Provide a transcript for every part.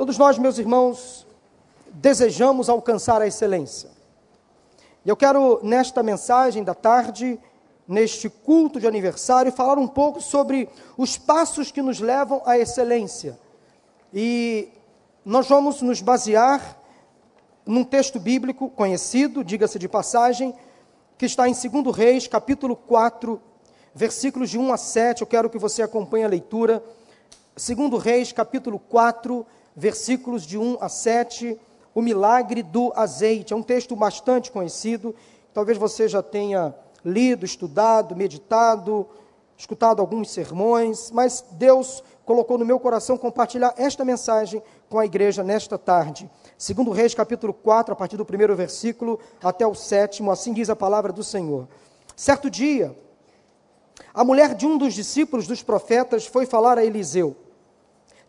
Todos nós, meus irmãos, desejamos alcançar a excelência. E eu quero, nesta mensagem da tarde, neste culto de aniversário, falar um pouco sobre os passos que nos levam à excelência. E nós vamos nos basear num texto bíblico conhecido, diga-se de passagem, que está em 2 Reis, capítulo 4, versículos de 1 a 7. Eu quero que você acompanhe a leitura. 2 Reis, capítulo 4, versículos de 1 a 7, o milagre do azeite. É um texto bastante conhecido, talvez você já tenha lido, estudado, meditado, escutado alguns sermões, mas Deus colocou no meu coração compartilhar esta mensagem com a igreja nesta tarde. Segundo Reis, capítulo 4, a partir do primeiro versículo até o sétimo, assim diz a palavra do Senhor. Certo dia, a mulher de um dos discípulos dos profetas foi falar a Eliseu: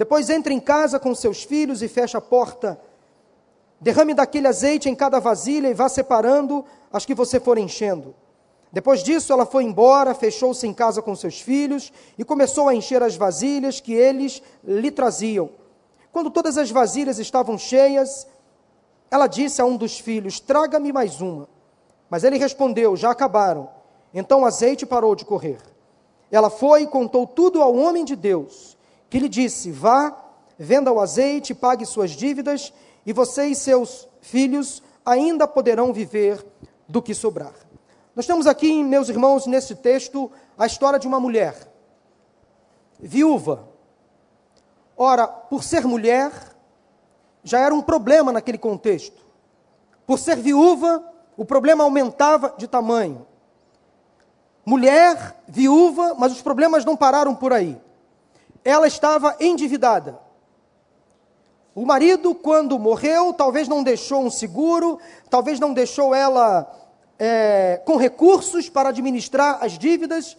Depois entre em casa com seus filhos e feche a porta. Derrame daquele azeite em cada vasilha e vá separando as que você for enchendo. Depois disso, ela foi embora, fechou-se em casa com seus filhos e começou a encher as vasilhas que eles lhe traziam. Quando todas as vasilhas estavam cheias, ela disse a um dos filhos: Traga-me mais uma. Mas ele respondeu: Já acabaram. Então o azeite parou de correr. Ela foi e contou tudo ao homem de Deus, que lhe disse: Vá, venda o azeite, pague suas dívidas, e você e seus filhos ainda poderão viver do que sobrar. Nós temos aqui, meus irmãos, nesse texto, a história de uma mulher, viúva. Ora, por ser mulher, já era um problema naquele contexto. Por ser viúva, o problema aumentava de tamanho mulher, viúva, mas os problemas não pararam por aí. Ela estava endividada. O marido, quando morreu, talvez não deixou um seguro, talvez não deixou ela é, com recursos para administrar as dívidas.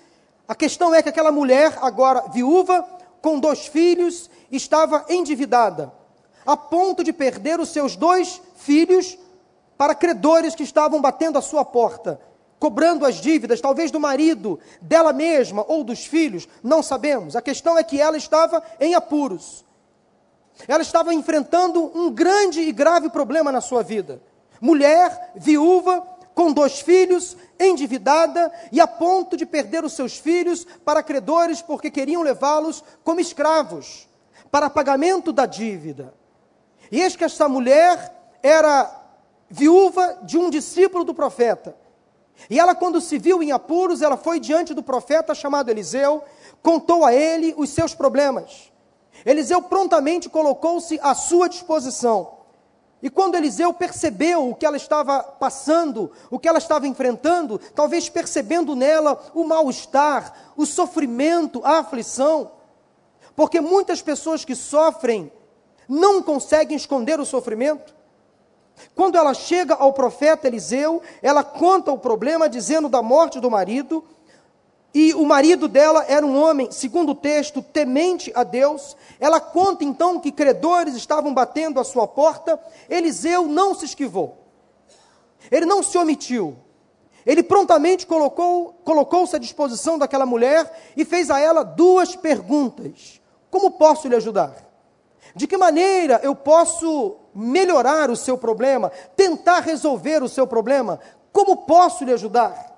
A questão é que aquela mulher, agora viúva, com dois filhos, estava endividada, a ponto de perder os seus dois filhos para credores que estavam batendo à sua porta cobrando as dívidas, talvez do marido, dela mesma ou dos filhos, não sabemos. A questão é que ela estava em apuros. Ela estava enfrentando um grande e grave problema na sua vida. Mulher, viúva, com dois filhos, endividada e a ponto de perder os seus filhos para credores porque queriam levá-los como escravos para pagamento da dívida. E eis que essa mulher era viúva de um discípulo do profeta. E ela, quando se viu em apuros, ela foi diante do profeta chamado Eliseu, contou a ele os seus problemas. Eliseu prontamente colocou-se à sua disposição. E quando Eliseu percebeu o que ela estava passando, o que ela estava enfrentando, talvez percebendo nela o mal-estar, o sofrimento, a aflição, porque muitas pessoas que sofrem não conseguem esconder o sofrimento, quando ela chega ao profeta Eliseu, ela conta o problema dizendo da morte do marido, e o marido dela era um homem, segundo o texto, temente a Deus. Ela conta então que credores estavam batendo à sua porta. Eliseu não se esquivou. Ele não se omitiu. Ele prontamente colocou, colocou-se à disposição daquela mulher e fez a ela duas perguntas: Como posso lhe ajudar? De que maneira eu posso melhorar o seu problema, tentar resolver o seu problema? Como posso lhe ajudar?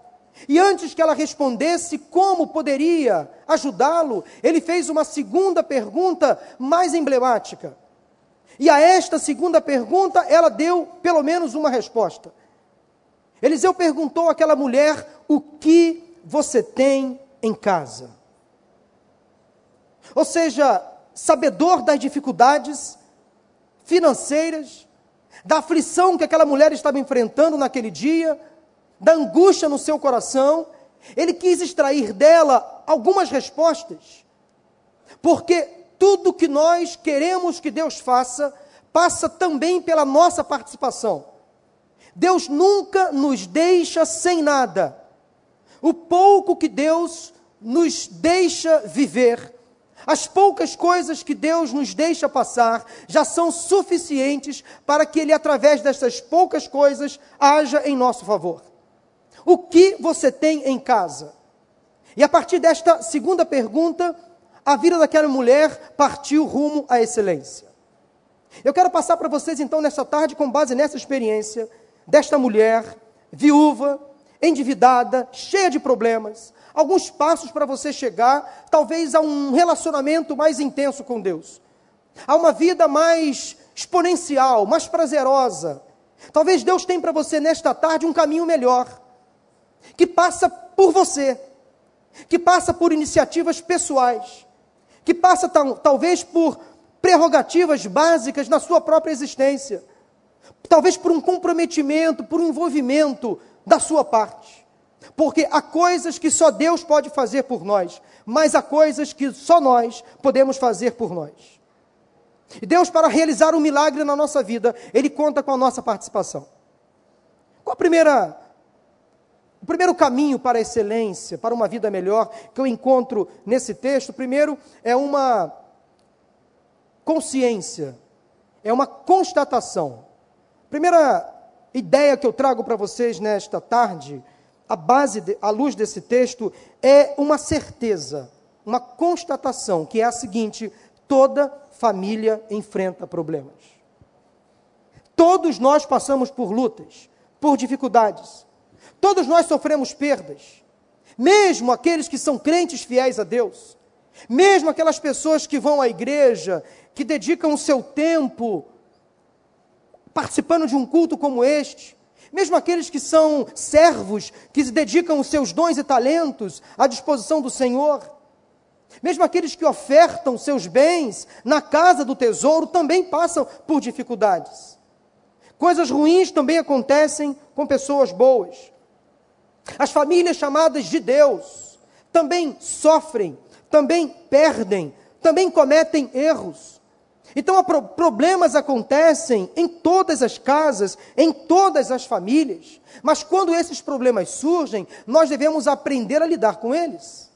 E antes que ela respondesse como poderia ajudá-lo, ele fez uma segunda pergunta mais emblemática. E a esta segunda pergunta, ela deu pelo menos uma resposta. Eliseu perguntou àquela mulher: O que você tem em casa? Ou seja, sabedor das dificuldades financeiras, da aflição que aquela mulher estava enfrentando naquele dia, da angústia no seu coração, ele quis extrair dela algumas respostas. Porque tudo que nós queremos que Deus faça passa também pela nossa participação. Deus nunca nos deixa sem nada. O pouco que Deus nos deixa viver, as poucas coisas que Deus nos deixa passar, já são suficientes para que Ele, através dessas poucas coisas, haja em nosso favor. O que você tem em casa? E a partir desta segunda pergunta, a vida daquela mulher partiu rumo à excelência. Eu quero passar para vocês então nesta tarde, com base nessa experiência, desta mulher viúva, endividada, cheia de problemas, alguns passos para você chegar, talvez, a um relacionamento mais intenso com Deus, a uma vida mais exponencial, mais prazerosa. Talvez Deus tenha para você nesta tarde um caminho melhor, que passa por você, que passa por iniciativas pessoais, que passa talvez por prerrogativas básicas na sua própria existência, talvez por um comprometimento, por um envolvimento da sua parte. Porque há coisas que só Deus pode fazer por nós, mas há coisas que só nós podemos fazer por nós. E Deus, para realizar um milagre na nossa vida, Ele conta com a nossa participação. Qual a primeira o primeiro caminho para a excelência, para uma vida melhor, que eu encontro nesse texto, primeiro é uma consciência, é uma constatação. Primeira ideia que eu trago para vocês nesta tarde, a base, de, a luz desse texto, é uma certeza, uma constatação, que é a seguinte: toda família enfrenta problemas. Todos nós passamos por lutas, por dificuldades. Todos nós sofremos perdas. Mesmo aqueles que são crentes fiéis a Deus. Mesmo aquelas pessoas que vão à igreja, que dedicam o seu tempo participando de um culto como este. Mesmo aqueles que são servos, que dedicam os seus dons e talentos à disposição do Senhor. Mesmo aqueles que ofertam seus bens na casa do tesouro também passam por dificuldades. Coisas ruins também acontecem com pessoas boas. As famílias chamadas de Deus também sofrem, também perdem, também cometem erros. Então, problemas acontecem em todas as casas, em todas as famílias. Mas quando esses problemas surgem, nós devemos aprender a lidar com eles.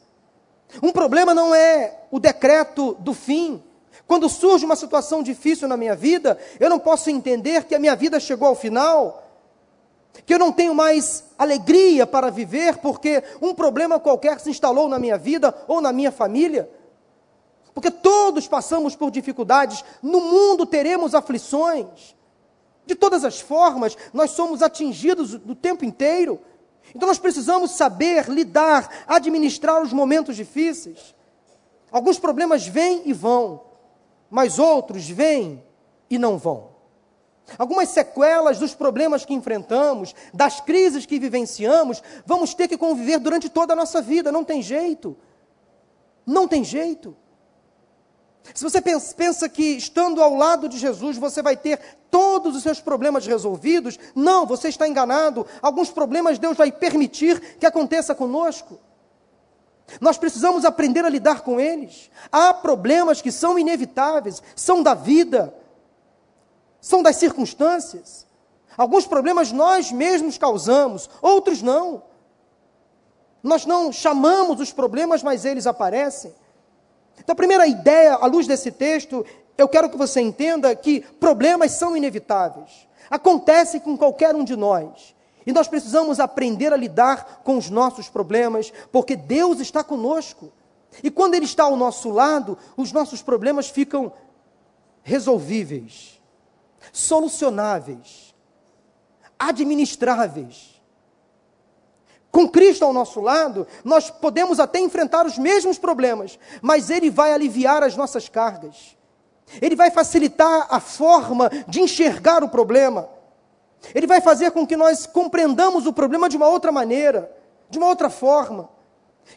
Um problema não é o decreto do fim. Quando surge uma situação difícil na minha vida, eu não posso entender que a minha vida chegou ao final que eu não tenho mais alegria para viver porque um problema qualquer se instalou na minha vida ou na minha família. Porque todos passamos por dificuldades, no mundo teremos aflições. De todas as formas, nós somos atingidos do tempo inteiro. Então nós precisamos saber lidar, administrar os momentos difíceis. Alguns problemas vêm e vão, mas outros vêm e não vão. Algumas sequelas dos problemas que enfrentamos, das crises que vivenciamos, vamos ter que conviver durante toda a nossa vida, não tem jeito. Não tem jeito. Se você pensa que estando ao lado de Jesus você vai ter todos os seus problemas resolvidos, não, você está enganado. Alguns problemas Deus vai permitir que aconteça conosco. Nós precisamos aprender a lidar com eles. Há problemas que são inevitáveis, são da vida, são das circunstâncias. Alguns problemas nós mesmos causamos, outros não. Nós não chamamos os problemas, mas eles aparecem. Então, a primeira ideia, à luz desse texto, eu quero que você entenda que problemas são inevitáveis. Acontece com qualquer um de nós. E nós precisamos aprender a lidar com os nossos problemas, porque Deus está conosco. E quando Ele está ao nosso lado, os nossos problemas ficam resolvíveis solucionáveis, administráveis. Com Cristo ao nosso lado, nós podemos até enfrentar os mesmos problemas, mas Ele vai aliviar as nossas cargas. Ele vai facilitar a forma de enxergar o problema. Ele vai fazer com que nós compreendamos o problema de uma outra maneira, de uma outra forma.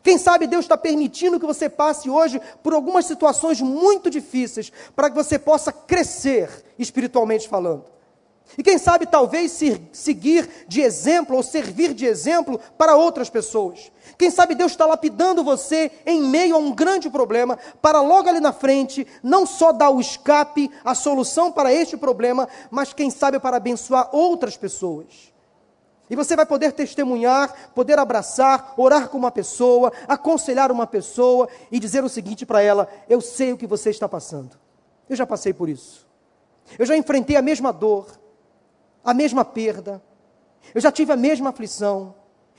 Quem sabe Deus está permitindo que você passe hoje por algumas situações muito difíceis, para que você possa crescer espiritualmente falando. E quem sabe talvez seguir de exemplo ou servir de exemplo para outras pessoas. Quem sabe Deus está lapidando você em meio a um grande problema, para logo ali na frente, não só dar o escape, a solução para este problema, mas quem sabe para abençoar outras pessoas. E você vai poder testemunhar, poder abraçar, orar com uma pessoa, aconselhar uma pessoa e dizer o seguinte para ela: Eu sei o que você está passando. Eu já passei por isso. Eu já enfrentei a mesma dor, a mesma perda. Eu já tive a mesma aflição.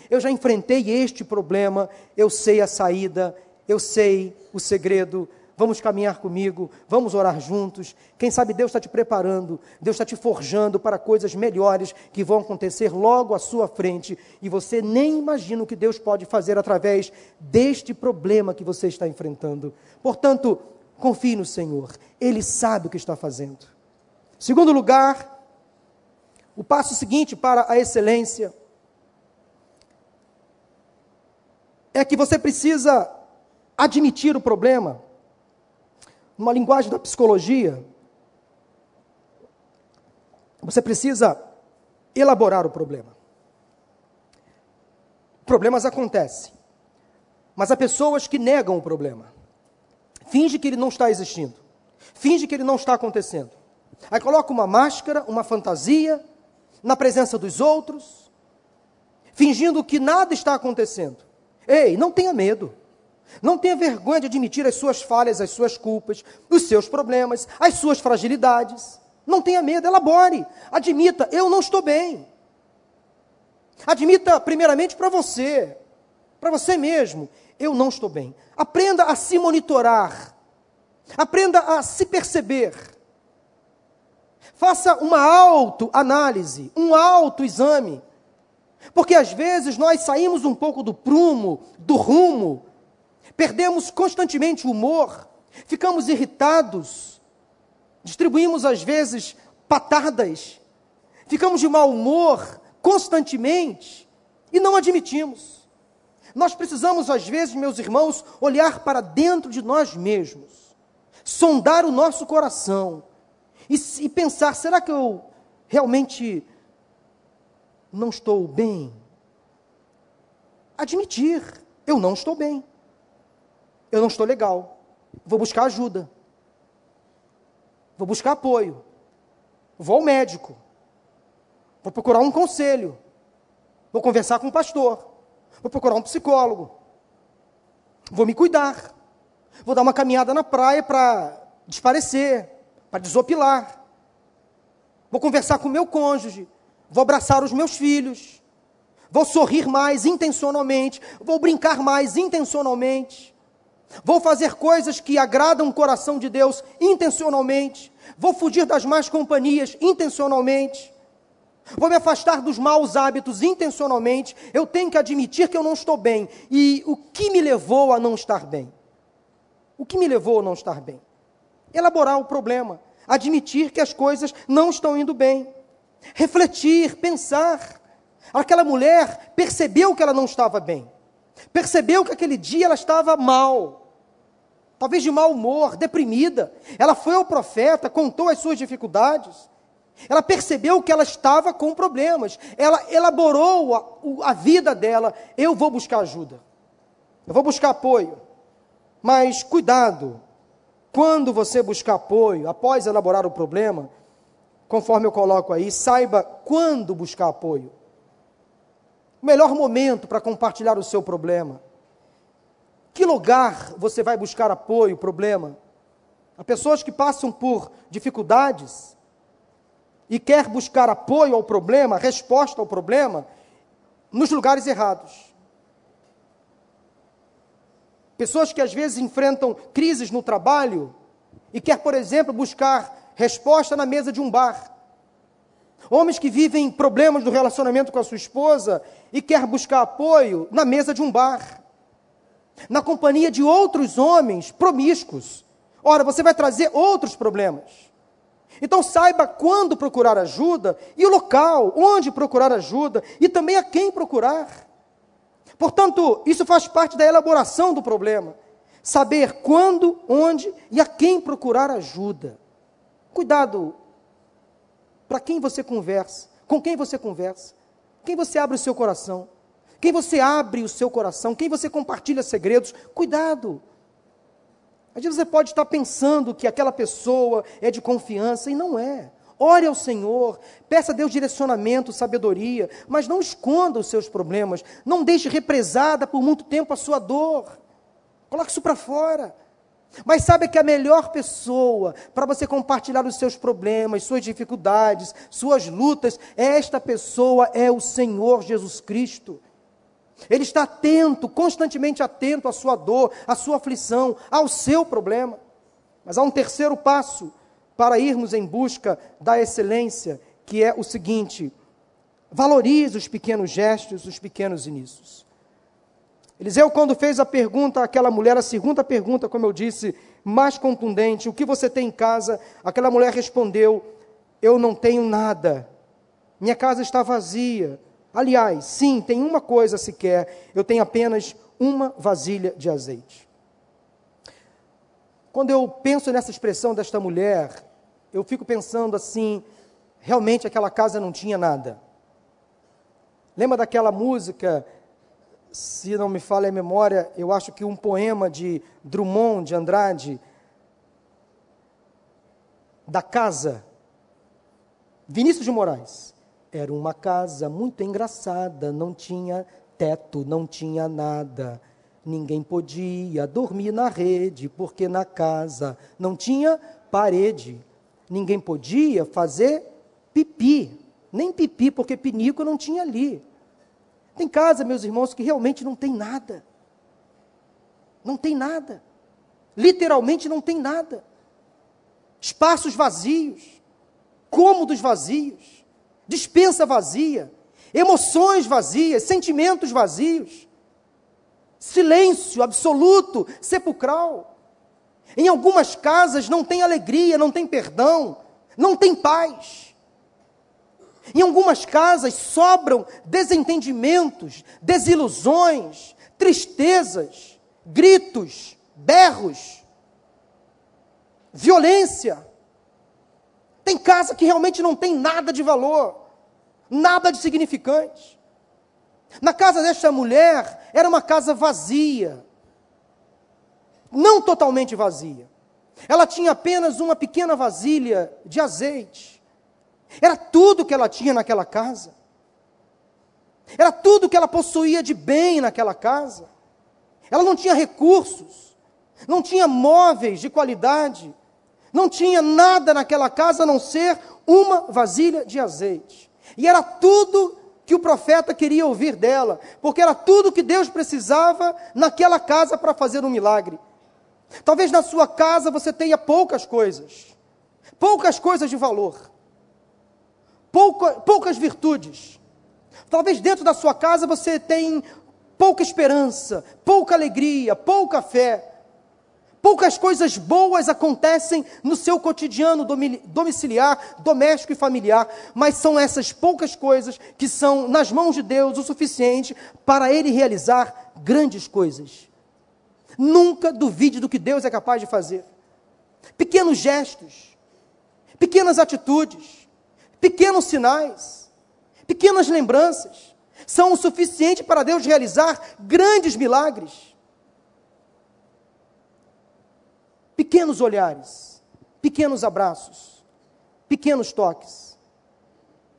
Eu já enfrentei este problema. Eu sei a saída. Eu sei o segredo. Vamos caminhar comigo, vamos orar juntos. Quem sabe Deus está te preparando, Deus está te forjando para coisas melhores que vão acontecer logo à sua frente e você nem imagina o que Deus pode fazer através deste problema que você está enfrentando. Portanto, confie no Senhor, Ele sabe o que está fazendo. Segundo lugar, o passo seguinte para a excelência é que você precisa admitir o problema. Numa linguagem da psicologia, você precisa elaborar o problema. Problemas acontecem, mas há pessoas que negam o problema. Finge que ele não está existindo. Finge que ele não está acontecendo. Aí coloca uma máscara, uma fantasia, na presença dos outros, fingindo que nada está acontecendo. Ei, não tenha medo. Não tenha vergonha de admitir as suas falhas, as suas culpas, os seus problemas, as suas fragilidades. Não tenha medo, elabore. Admita, eu não estou bem. Admita primeiramente para você, para você mesmo, eu não estou bem. Aprenda a se monitorar. Aprenda a se perceber. Faça uma autoanálise, um autoexame. Porque às vezes nós saímos um pouco do prumo, do rumo, perdemos constantemente o humor, ficamos irritados, distribuímos às vezes patadas, ficamos de mau humor constantemente e não admitimos. Nós precisamos, às vezes, meus irmãos, olhar para dentro de nós mesmos, sondar o nosso coração e, e pensar: será que eu realmente não estou bem? Admitir: eu não estou bem, eu não estou legal, vou buscar ajuda, vou buscar apoio, vou ao médico, vou procurar um conselho, vou conversar com um pastor, vou procurar um psicólogo, vou me cuidar, vou dar uma caminhada na praia para desparecer, para desopilar. Vou conversar com o meu cônjuge, vou abraçar os meus filhos, vou sorrir mais intencionalmente, vou brincar mais intencionalmente, vou fazer coisas que agradam o coração de Deus intencionalmente, vou fugir das más companhias intencionalmente, vou me afastar dos maus hábitos intencionalmente. Eu tenho que admitir que eu não estou bem. E o que me levou a não estar bem? O que me levou a não estar bem? Elaborar o problema, admitir que as coisas não estão indo bem, refletir, pensar. Aquela mulher percebeu que ela não estava bem, percebeu que aquele dia ela estava mal, talvez de mau humor, deprimida. Ela foi ao profeta, contou as suas dificuldades. Ela percebeu que ela estava com problemas. Ela elaborou a, a vida dela. Eu vou buscar ajuda. Eu vou buscar apoio. Mas cuidado, quando você buscar apoio, após elaborar o problema, conforme eu coloco aí, saiba quando buscar apoio. O melhor momento para compartilhar o seu problema. Que lugar você vai buscar apoio, problema? Há pessoas que passam por dificuldades e quer buscar apoio ao problema, resposta ao problema, nos lugares errados. Pessoas que às vezes enfrentam crises no trabalho e quer, por exemplo, buscar resposta na mesa de um bar. Homens que vivem problemas do relacionamento com a sua esposa e quer buscar apoio na mesa de um bar. Na companhia de outros homens promíscuos. Ora, você vai trazer outros problemas. Então saiba quando procurar ajuda e o local onde procurar ajuda e também a quem procurar. Portanto, isso faz parte da elaboração do problema. Saber quando, onde e a quem procurar ajuda. Cuidado para quem você conversa, com quem você conversa, quem você abre o seu coração, quem você abre o seu coração, quem você compartilha segredos. Cuidado! Às vezes você pode estar pensando que aquela pessoa é de confiança e não é. Ore ao Senhor, peça a Deus direcionamento, sabedoria, mas não esconda os seus problemas, não deixe represada por muito tempo a sua dor. Coloque isso para fora. Mas sabe que a melhor pessoa para você compartilhar os seus problemas, suas dificuldades, suas lutas, esta pessoa, é o Senhor Jesus Cristo. Ele está atento, constantemente atento à sua dor, à sua aflição, ao seu problema. Mas há um terceiro passo para irmos em busca da excelência, que é o seguinte: valorize os pequenos gestos, os pequenos inícios. Eliseu, quando fez a pergunta àquela mulher, a segunda pergunta, como eu disse, mais contundente: o que você tem em casa? Aquela mulher respondeu: eu não tenho nada, minha casa está vazia. Aliás, sim, tem uma coisa sequer, eu tenho apenas uma vasilha de azeite. Quando eu penso nessa expressão desta mulher, eu fico pensando assim, realmente aquela casa não tinha nada. Lembra daquela música, se não me falha a memória, eu acho que um poema de Drummond de Andrade, da casa, Vinícius de Moraes. Era uma casa muito engraçada, não tinha teto, não tinha nada. Ninguém podia dormir na rede, porque na casa não tinha parede ninguém podia fazer pipi, nem pipi, porque pinico não tinha ali. Tem casa, meus irmãos, que realmente não tem nada. Não tem nada. Literalmente não tem nada. Espaços vazios, cômodos vazios, dispensa vazia, emoções vazias, sentimentos vazios, silêncio absoluto, sepulcral. Em algumas casas não tem alegria, não tem perdão, não tem paz. Em algumas casas sobram desentendimentos, desilusões, tristezas, gritos, berros, violência. Tem casa que realmente não tem nada de valor, nada de significante. Na casa desta mulher era uma casa vazia, não totalmente vazia. Ela tinha apenas uma pequena vasilha de azeite. Era tudo que ela tinha naquela casa. Era tudo que ela possuía de bem naquela casa. Ela não tinha recursos, não tinha móveis de qualidade, não tinha nada naquela casa a não ser uma vasilha de azeite. E era tudo que o profeta queria ouvir dela, porque era tudo que Deus precisava naquela casa para fazer um milagre. Talvez na sua casa você tenha poucas coisas, poucas coisas de valor, pouca, poucas virtudes. Talvez dentro da sua casa você tenha pouca esperança, pouca alegria, pouca fé. Poucas coisas boas acontecem no seu cotidiano domiciliar, doméstico e familiar, mas são essas poucas coisas que são nas mãos de Deus o suficiente para Ele realizar grandes coisas. Nunca duvide do que Deus é capaz de fazer. Pequenos gestos, pequenas atitudes, pequenos sinais, pequenas lembranças são o suficiente para Deus realizar grandes milagres. Pequenos olhares, pequenos abraços, pequenos toques,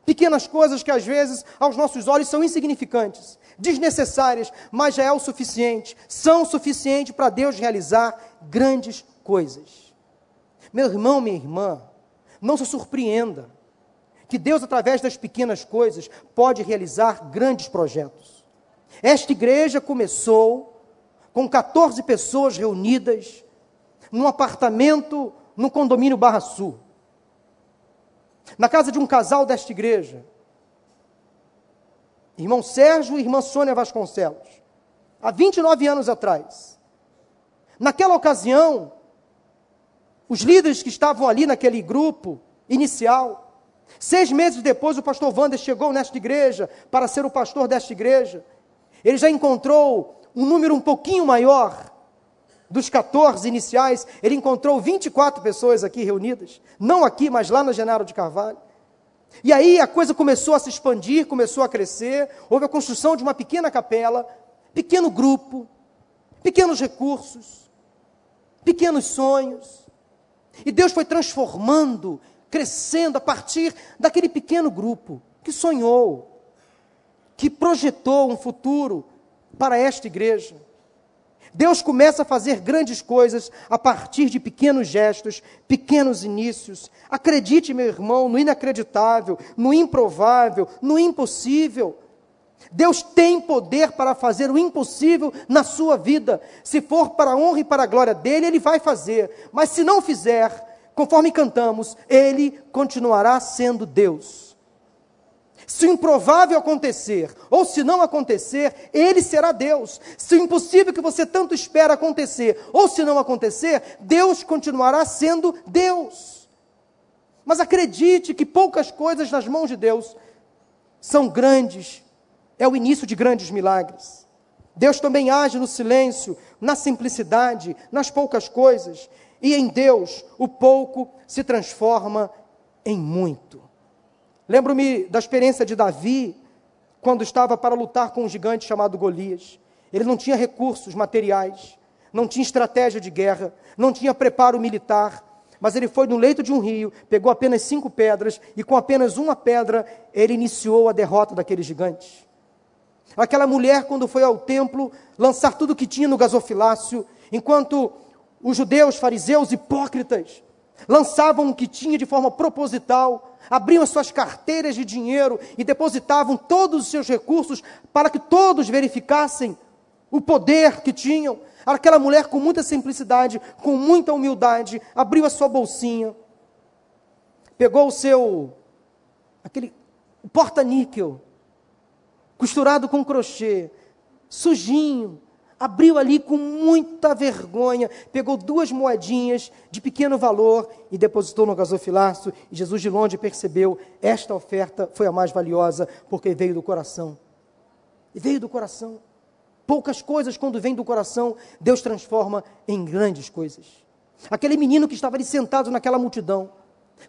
pequenas coisas que às vezes aos nossos olhos são insignificantes, desnecessárias, mas já é o suficiente, são o suficiente para Deus realizar grandes coisas. Meu irmão, minha irmã, não se surpreenda que Deus, através das pequenas coisas, pode realizar grandes projetos. Esta igreja começou com 14 pessoas reunidas num apartamento no condomínio Barra Sul. Na casa de um casal desta igreja, irmão Sérgio e irmã Sônia Vasconcelos, há 29 anos atrás. Naquela ocasião, os líderes que estavam ali naquele grupo inicial, seis meses depois, o pastor Wander chegou nesta igreja para ser o pastor desta igreja. Ele já encontrou um número um pouquinho maior dos 14 iniciais, ele encontrou 24 pessoas aqui reunidas, não aqui, mas lá na Genaro de Carvalho. E aí a coisa começou a se expandir, começou a crescer, houve a construção de uma pequena capela, pequeno grupo, pequenos recursos, pequenos sonhos. E Deus foi transformando, crescendo a partir daquele pequeno grupo que sonhou, que projetou um futuro para esta igreja. Deus começa a fazer grandes coisas a partir de pequenos gestos, pequenos inícios. Acredite, meu irmão, no inacreditável, no improvável, no impossível. Deus tem poder para fazer o impossível na sua vida. Se for para a honra e para a glória dele, ele vai fazer. Mas se não fizer, conforme cantamos, ele continuará sendo Deus. Se o improvável acontecer, ou se não acontecer, Ele será Deus. Se o impossível que você tanto espera acontecer, ou se não acontecer, Deus continuará sendo Deus. Mas acredite que poucas coisas nas mãos de Deus são grandes, é o início de grandes milagres. Deus também age no silêncio, na simplicidade, nas poucas coisas, e em Deus o pouco se transforma em muito. Lembro-me da experiência de Davi, quando estava para lutar com um gigante chamado Golias. Ele não tinha recursos materiais, não tinha estratégia de guerra, não tinha preparo militar, mas ele foi no leito de um rio, pegou apenas cinco pedras e com apenas uma pedra ele iniciou a derrota daquele gigante. Aquela mulher, quando foi ao templo lançar tudo o que tinha no gasofilácio, enquanto os judeus, fariseus, hipócritas, lançavam o que tinha de forma proposital, abriam as suas carteiras de dinheiro e depositavam todos os seus recursos para que todos verificassem o poder que tinham. Aquela mulher, com muita simplicidade, com muita humildade, abriu a sua bolsinha, pegou o seu, aquele porta-níquel, costurado com crochê, sujinho, abriu ali com muita vergonha, pegou duas moedinhas de pequeno valor e depositou no gasofilaço. E Jesus de longe percebeu: esta oferta foi a mais valiosa, porque veio do coração. E veio do coração. Poucas coisas, quando vêm do coração, Deus transforma em grandes coisas. Aquele menino que estava ali sentado naquela multidão,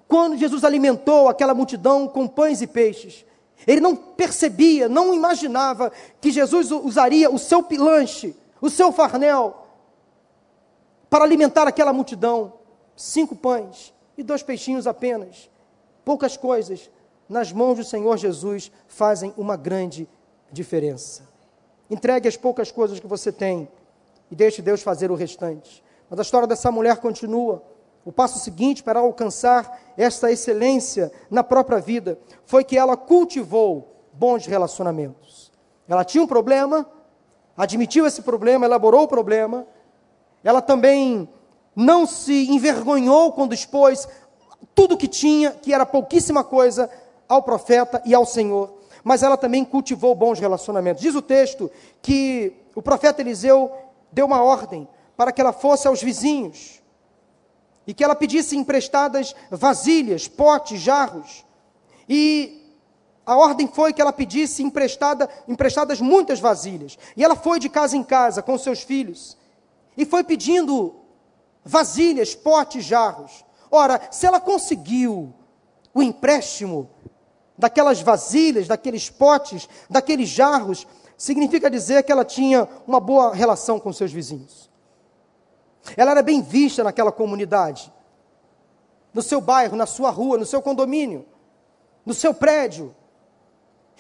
quando Jesus alimentou aquela multidão com pães e peixes, ele não percebia, não imaginava que Jesus usaria o seu lanche o seu farnel, para alimentar aquela multidão. Cinco pães e dois peixinhos apenas. Poucas coisas nas mãos do Senhor Jesus fazem uma grande diferença. Entregue as poucas coisas que você tem e deixe Deus fazer o restante. Mas a história dessa mulher continua. O passo seguinte para alcançar esta excelência na própria vida foi que ela cultivou bons relacionamentos. Ela tinha um problema, admitiu esse problema, elaborou o problema. Ela também não se envergonhou quando expôs tudo que tinha, que era pouquíssima coisa, ao profeta e ao Senhor. Mas ela também cultivou bons relacionamentos. Diz o texto que o profeta Eliseu deu uma ordem para que ela fosse aos vizinhos e que ela pedisse emprestadas vasilhas, potes, jarros. E a ordem foi que ela pedisse emprestada, emprestadas muitas vasilhas. E ela foi de casa em casa com seus filhos. E foi pedindo vasilhas, potes, jarros. Ora, se ela conseguiu o empréstimo daquelas vasilhas, daqueles potes, daqueles jarros, significa dizer que ela tinha uma boa relação com seus vizinhos. Ela era bem vista naquela comunidade, no seu bairro, na sua rua, no seu condomínio, no seu prédio.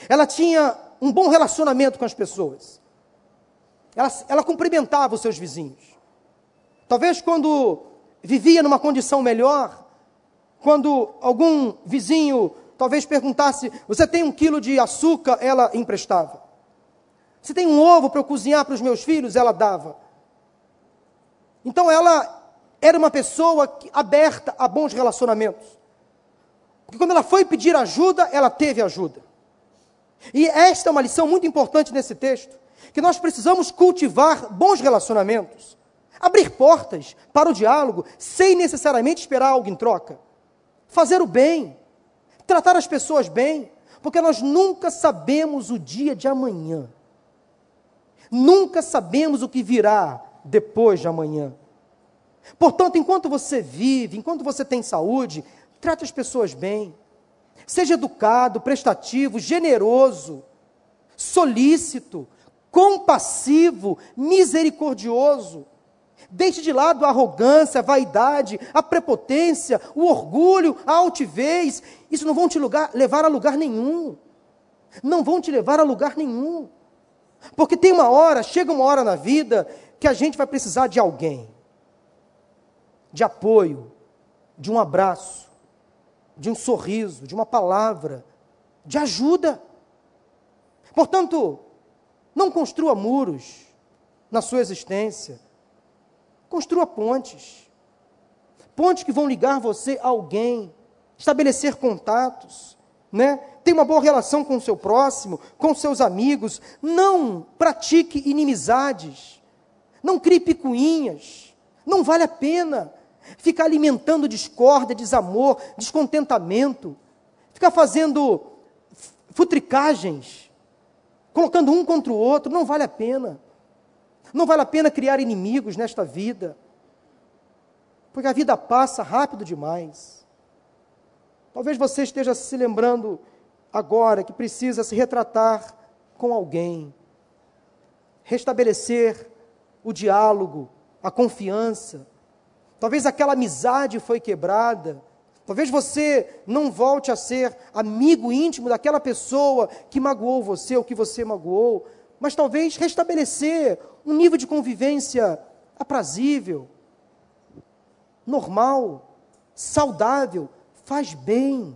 Ela tinha um bom relacionamento com as pessoas. Ela, ela cumprimentava os seus vizinhos. Talvez quando vivia numa condição melhor, quando algum vizinho talvez perguntasse: Você tem um quilo de açúcar? Ela emprestava. Você tem um ovo para eu cozinhar para os meus filhos? Ela dava. Então ela era uma pessoa aberta a bons relacionamentos. Porque quando ela foi pedir ajuda, ela teve ajuda. E esta é uma lição muito importante nesse texto, que nós precisamos cultivar bons relacionamentos, abrir portas para o diálogo sem necessariamente esperar algo em troca, fazer o bem, tratar as pessoas bem, porque nós nunca sabemos o dia de amanhã. Nunca sabemos o que virá depois de amanhã. Portanto, enquanto você vive, enquanto você tem saúde, trate as pessoas bem. Seja educado, prestativo, generoso, solícito, compassivo, misericordioso. Deixe de lado a arrogância, a vaidade, a prepotência, o orgulho, a altivez. Isso não vão te lugar, levar a lugar nenhum. Não vão te levar a lugar nenhum. Porque tem uma hora, chega uma hora na vida, que a gente vai precisar de alguém, de apoio, de um abraço, de um sorriso, de uma palavra, de ajuda. Portanto, não construa muros na sua existência. Construa pontes. Pontes que vão ligar você a alguém, estabelecer contatos, né? Tenha uma boa relação com o seu próximo, com seus amigos. Não pratique inimizades. Não crie picuinhas. Não vale a pena ficar alimentando discórdia, desamor, descontentamento. Ficar fazendo futricagens colocando um contra o outro, não vale a pena. Não vale a pena criar inimigos nesta vida, porque a vida passa rápido demais. Talvez você esteja se lembrando agora que precisa se retratar com alguém, restabelecer o diálogo, a confiança. Talvez aquela amizade foi quebrada Talvez você não volte a ser amigo íntimo daquela pessoa que magoou você ou que você magoou, mas talvez restabelecer um nível de convivência aprazível, normal, saudável, faz bem.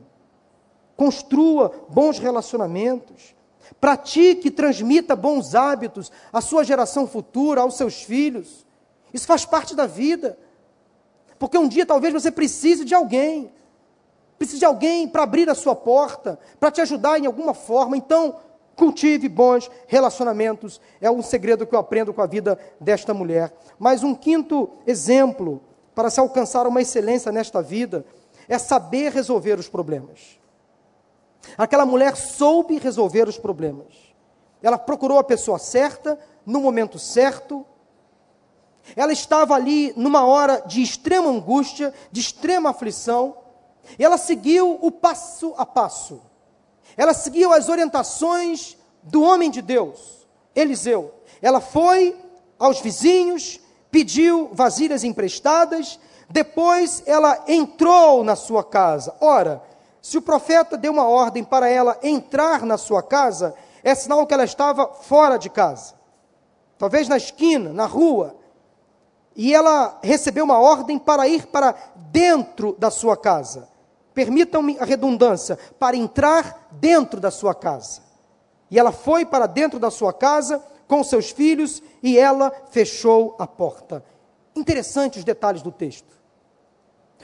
Construa bons relacionamentos. Pratique e transmita bons hábitos à sua geração futura, aos seus filhos. Isso faz parte da vida. Porque um dia talvez você precise de alguém. Precise de alguém para abrir a sua porta, para te ajudar em alguma forma. Então, cultive bons relacionamentos. É um segredo que eu aprendo com a vida desta mulher. Mas um quinto exemplo para se alcançar uma excelência nesta vida é saber resolver os problemas. Aquela mulher soube resolver os problemas. Ela procurou a pessoa certa, no momento certo, ela estava ali numa hora de extrema angústia, de extrema aflição, e ela seguiu o passo a passo. Ela seguiu as orientações do homem de Deus, Eliseu. Ela foi aos vizinhos, pediu vasilhas emprestadas, depois ela entrou na sua casa. Ora, se o profeta deu uma ordem para ela entrar na sua casa, é sinal que ela estava fora de casa. Talvez na esquina, na rua, e ela recebeu uma ordem para ir para dentro da sua casa. Permitam-me a redundância, para entrar dentro da sua casa. E ela foi para dentro da sua casa com seus filhos e ela fechou a porta. Interessantes os detalhes do texto.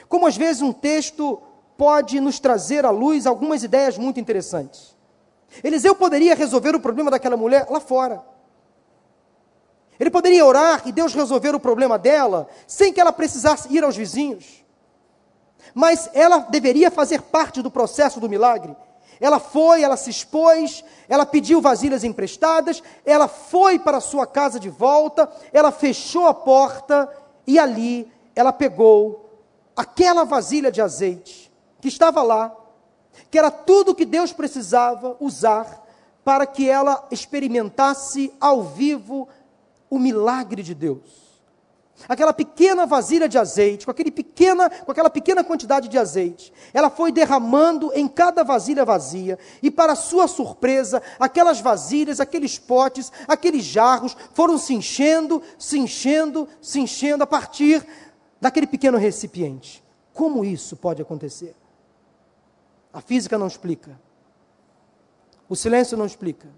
Como às vezes um texto pode nos trazer à luz algumas ideias muito interessantes. Eliseu poderia resolver o problema daquela mulher lá fora. Ele poderia orar e Deus resolver o problema dela sem que ela precisasse ir aos vizinhos. Mas ela deveria fazer parte do processo do milagre. Ela foi, ela se expôs, ela pediu vasilhas emprestadas, ela foi para sua casa de volta, ela fechou a porta e ali ela pegou aquela vasilha de azeite que estava lá, que era tudo que Deus precisava usar para que ela experimentasse ao vivo o milagre de Deus. Aquela pequena vasilha de azeite, com, aquele pequena, com aquela pequena quantidade de azeite, ela foi derramando em cada vasilha vazia, e para sua surpresa, aquelas vasilhas, aqueles potes, aqueles jarros foram se enchendo, se enchendo, se enchendo a partir daquele pequeno recipiente. Como isso pode acontecer? A física não explica. O silêncio não explica.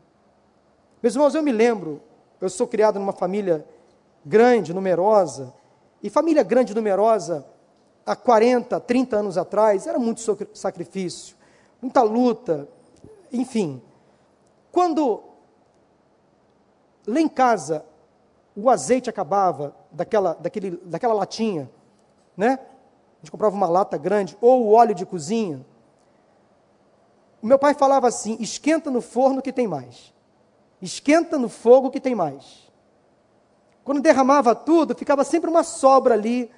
Meus irmãos, eu me lembro eu sou criado numa família grande, numerosa, e família grande, numerosa, há 40, 30 anos atrás, era muito sacrifício, muita luta, enfim. Quando lá em casa o azeite acabava daquela, daquele, daquela latinha, né? A gente comprava uma lata grande, ou o óleo de cozinha. O meu pai falava assim: esquenta no forno que tem mais. Esquenta no fogo que tem mais. Quando derramava tudo, ficava sempre uma sobra ali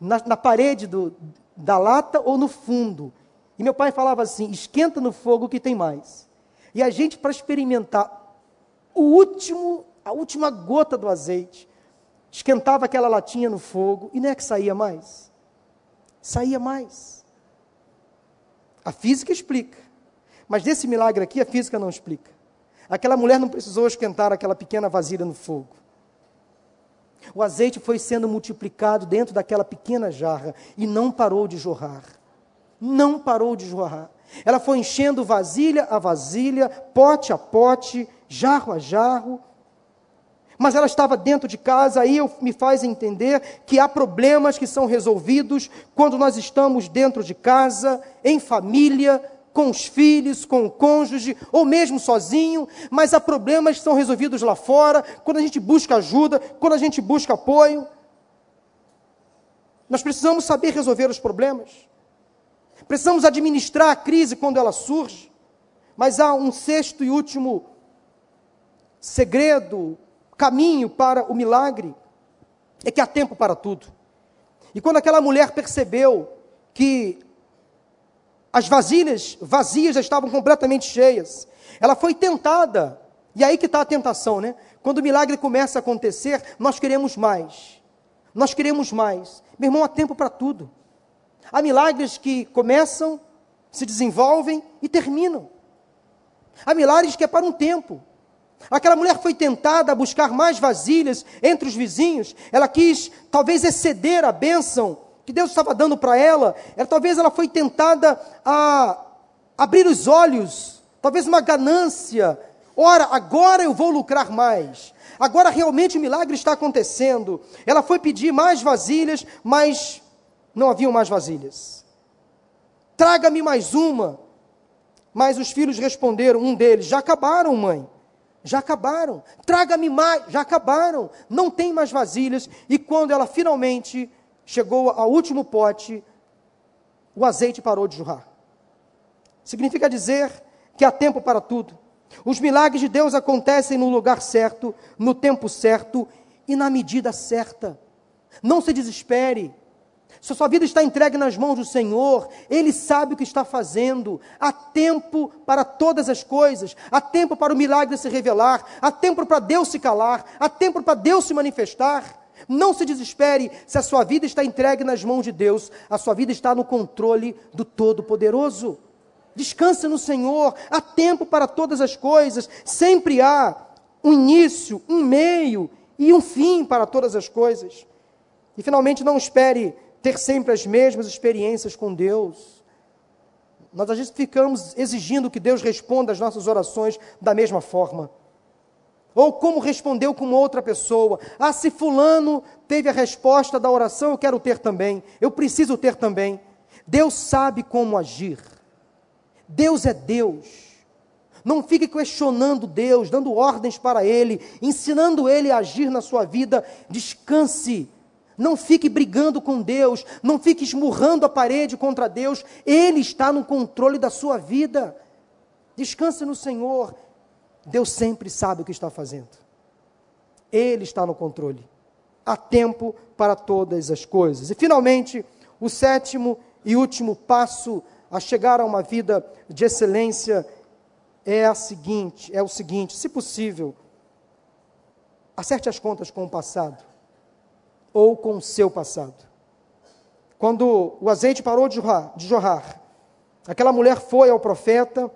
na, na parede do, da lata ou no fundo. E meu pai falava assim: esquenta no fogo que tem mais. E a gente, para experimentar o último, a última gota do azeite, esquentava aquela latinha no fogo e não é que saía mais. Saía mais. A física explica. Mas desse milagre aqui, a física não explica. Aquela mulher não precisou esquentar aquela pequena vasilha no fogo. O azeite foi sendo multiplicado dentro daquela pequena jarra e não parou de jorrar. Não parou de jorrar. Ela foi enchendo vasilha a vasilha, pote a pote, jarro a jarro. Mas ela estava dentro de casa, aí me faz entender que há problemas que são resolvidos quando nós estamos dentro de casa, em família, com os filhos, com o cônjuge, ou mesmo sozinho, mas há problemas que são resolvidos lá fora, quando a gente busca ajuda, quando a gente busca apoio. Nós precisamos saber resolver os problemas. Precisamos administrar a crise quando ela surge. Mas há um sexto e último segredo, caminho para o milagre, é que há tempo para tudo. E quando aquela mulher percebeu que as vasilhas vazias já estavam completamente cheias. Ela foi tentada. E aí que está a tentação, né? Quando o milagre começa a acontecer, nós queremos mais. Nós queremos mais. Meu irmão, há tempo para tudo. Há milagres que começam, se desenvolvem e terminam. Há milagres que é para um tempo. Aquela mulher foi tentada a buscar mais vasilhas entre os vizinhos. Ela quis, talvez, exceder a bênção que Deus estava dando para ela, era, talvez ela foi tentada a abrir os olhos, talvez uma ganância. Ora, agora eu vou lucrar mais. Agora realmente o milagre está acontecendo. Ela foi pedir mais vasilhas, mas não haviam mais vasilhas. Traga-me mais uma. Mas os filhos responderam, um deles, já acabaram, mãe. Já acabaram. Traga-me mais, já acabaram. Não tem mais vasilhas. E quando ela finalmente chegou ao último pote, o azeite parou de jorrar. Significa dizer que há tempo para tudo. Os milagres de Deus acontecem no lugar certo, no tempo certo e na medida certa. Não se desespere. Se sua vida está entregue nas mãos do Senhor, Ele sabe o que está fazendo. Há tempo para todas as coisas. Há tempo para o milagre se revelar. Há tempo para Deus se calar. Há tempo para Deus se manifestar. Não se desespere se a sua vida está entregue nas mãos de Deus, a sua vida está no controle do Todo-Poderoso. Descanse no Senhor, há tempo para todas as coisas, sempre há um início, um meio e um fim para todas as coisas. E finalmente, não espere ter sempre as mesmas experiências com Deus. Nós às vezes ficamos exigindo que Deus responda às nossas orações da mesma forma. Ou como respondeu com outra pessoa. Ah, se Fulano teve a resposta da oração, eu quero ter também. Eu preciso ter também. Deus sabe como agir. Deus é Deus. Não fique questionando Deus, dando ordens para Ele, ensinando Ele a agir na sua vida. Descanse. Não fique brigando com Deus. Não fique esmurrando a parede contra Deus. Ele está no controle da sua vida. Descanse no Senhor. Deus sempre sabe o que está fazendo. Ele está no controle. Há tempo para todas as coisas. E finalmente, o sétimo e último passo a chegar a uma vida de excelência é a seguinte, é o seguinte, se possível, acerte as contas com o passado ou com o seu passado. Quando o azeite parou de jorrar, de jorrar aquela mulher foi ao profeta,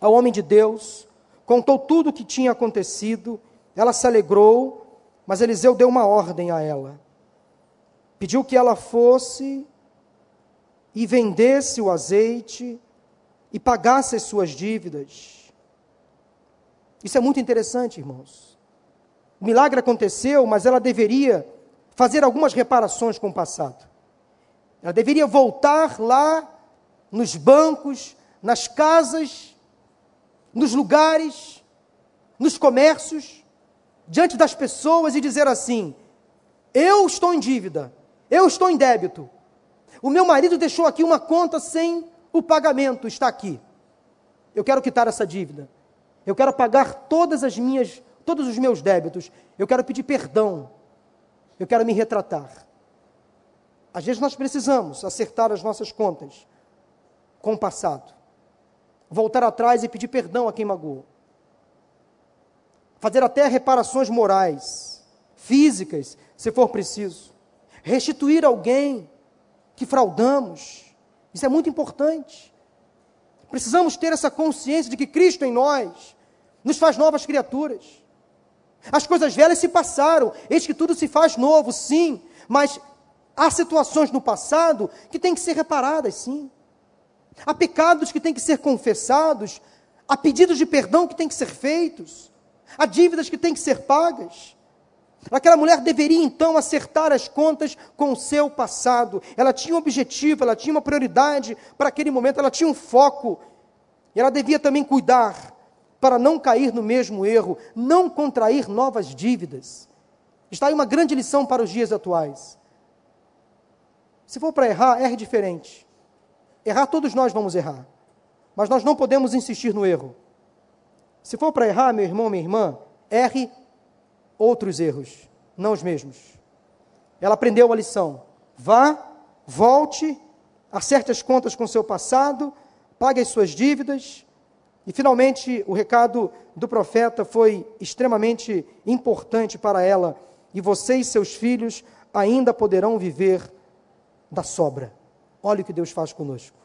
ao homem de Deus, contou tudo o que tinha acontecido, ela se alegrou, mas Eliseu deu uma ordem a ela. Pediu que ela fosse e vendesse o azeite e pagasse as suas dívidas. Isso é muito interessante, irmãos. O milagre aconteceu, mas ela deveria fazer algumas reparações com o passado. Ela deveria voltar lá nos bancos, nas casas nos lugares, nos comércios, diante das pessoas e dizer assim: eu estou em dívida, eu estou em débito. O meu marido deixou aqui uma conta sem o pagamento, está aqui. Eu quero quitar essa dívida. Eu quero pagar todas as minhas, todos os meus débitos. Eu quero pedir perdão. Eu quero me retratar. Às vezes nós precisamos acertar as nossas contas com o passado. Voltar atrás e pedir perdão a quem magoou. Fazer até reparações morais, físicas, se for preciso. Restituir alguém que fraudamos. Isso é muito importante. Precisamos ter essa consciência de que Cristo em nós nos faz novas criaturas. As coisas velhas se passaram, eis que tudo se faz novo, sim, mas há situações no passado que têm que ser reparadas, sim. Há pecados que têm que ser confessados, há pedidos de perdão que têm que ser feitos, há dívidas que têm que ser pagas. Aquela mulher deveria então acertar as contas com o seu passado. Ela tinha um objetivo, ela tinha uma prioridade para aquele momento, ela tinha um foco. E ela devia também cuidar para não cair no mesmo erro, não contrair novas dívidas. Está aí uma grande lição para os dias atuais. Se for para errar, erre diferente. Errar, todos nós vamos errar. Mas nós não podemos insistir no erro. Se for para errar, meu irmão, minha irmã, erre outros erros, não os mesmos. Ela aprendeu a lição. Vá, volte, acerte as contas com seu passado, pague as suas dívidas. E finalmente, o recado do profeta foi extremamente importante para ela. E você e seus filhos ainda poderão viver da sobra. Olha o que Deus faz conosco.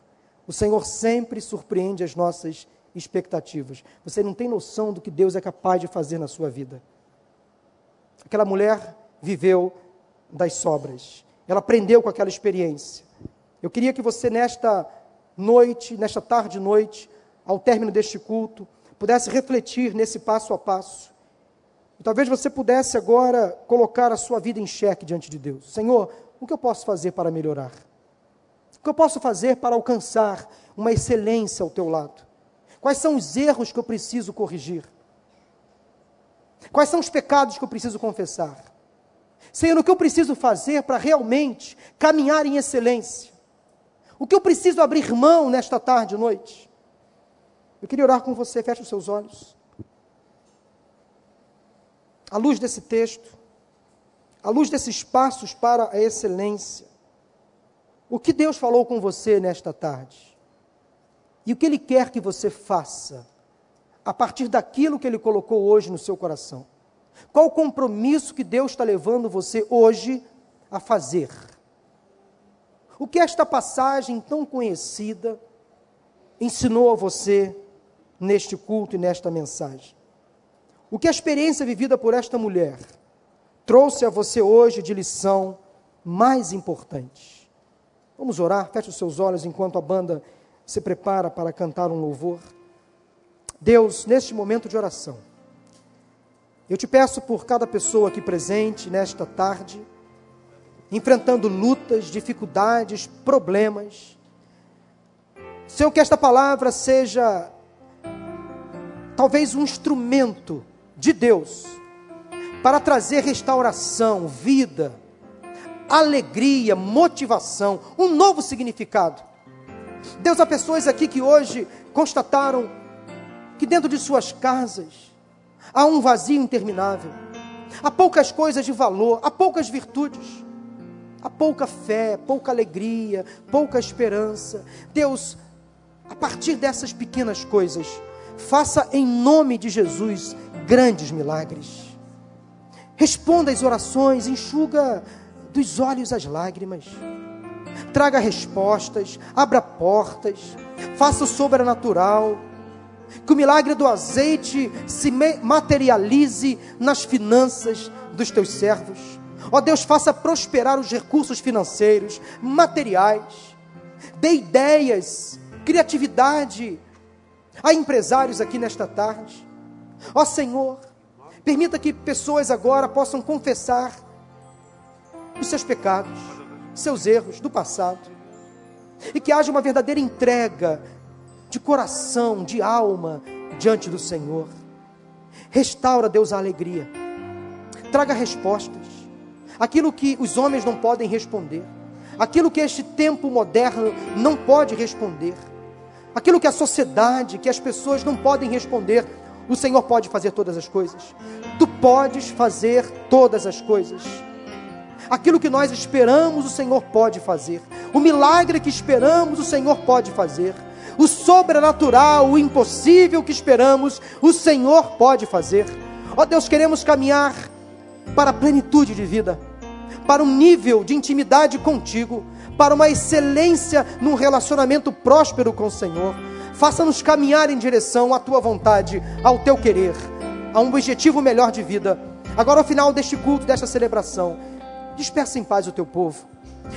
O Senhor sempre surpreende as nossas expectativas. Você não tem noção do que Deus é capaz de fazer na sua vida. Aquela mulher viveu das sobras. Ela aprendeu com aquela experiência. Eu queria que você, nesta noite, nesta tarde noite, ao término deste culto, pudesse refletir nesse passo a passo. E talvez você pudesse agora colocar a sua vida em xeque diante de Deus. Senhor, o que eu posso fazer para melhorar? Que eu posso fazer para alcançar uma excelência ao teu lado? Quais são os erros que eu preciso corrigir? Quais são os pecados que eu preciso confessar? Senhor, o que eu preciso fazer para realmente caminhar em excelência? O que eu preciso abrir mão nesta tarde e noite? Eu queria orar com você, feche os seus olhos. À luz desse texto, à luz desses passos para a excelência, o que Deus falou com você nesta tarde? E o que Ele quer que você faça a partir daquilo que Ele colocou hoje no seu coração? Qual o compromisso que Deus está levando você hoje a fazer? O que esta passagem tão conhecida ensinou a você neste culto e nesta mensagem? O que a experiência vivida por esta mulher trouxe a você hoje de lição mais importante. Vamos orar, feche os seus olhos enquanto a banda se prepara para cantar um louvor. Deus, neste momento de oração, eu te peço por cada pessoa aqui presente nesta tarde, enfrentando lutas, dificuldades, problemas. Senhor, que esta palavra seja talvez um instrumento de Deus para trazer restauração, vida, alegria, motivação, um novo significado. Deus, há pessoas aqui que hoje constataram que dentro de suas casas há um vazio interminável, há poucas coisas de valor, há poucas virtudes, há pouca fé, pouca alegria, pouca esperança. Deus, a partir dessas pequenas coisas, faça em nome de Jesus grandes milagres. Responda às orações, enxuga dos olhos as lágrimas. Traga respostas, abra portas, faça o sobrenatural. Que o milagre do azeite se materialize nas finanças dos teus servos. Ó Deus, faça prosperar os recursos financeiros, materiais. Dê ideias, criatividade a empresários aqui nesta tarde. Ó Senhor, Permita que pessoas agora possam confessar os seus pecados, seus erros do passado. E que haja uma verdadeira entrega de coração, de alma diante do Senhor. Restaura, Deus, a alegria. Traga respostas. Aquilo que os homens não podem responder. Aquilo que este tempo moderno não pode responder. Aquilo que a sociedade, que as pessoas não podem responder o Senhor pode fazer todas as coisas. Tu podes fazer todas as coisas. Aquilo que nós esperamos, o Senhor pode fazer. O milagre que esperamos, o Senhor pode fazer. o sobrenatural, o impossível que esperamos, o Senhor pode fazer. Ó Deus, queremos caminhar para a plenitude de vida, para um nível de intimidade contigo, para uma excelência num relacionamento próspero com o Senhor. Faça-nos caminhar em direção à tua vontade, ao teu querer, a um objetivo melhor de vida. Agora, ao final deste culto, desta celebração, dispersa em paz o teu povo.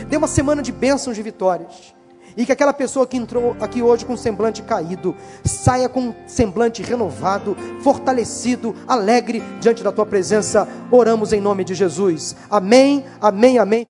Dê uma semana de bênçãos e vitórias. E que aquela pessoa que entrou aqui hoje com semblante caído, saia com um semblante renovado, fortalecido, alegre diante da tua presença. Oramos em nome de Jesus. Amém, amém, amém.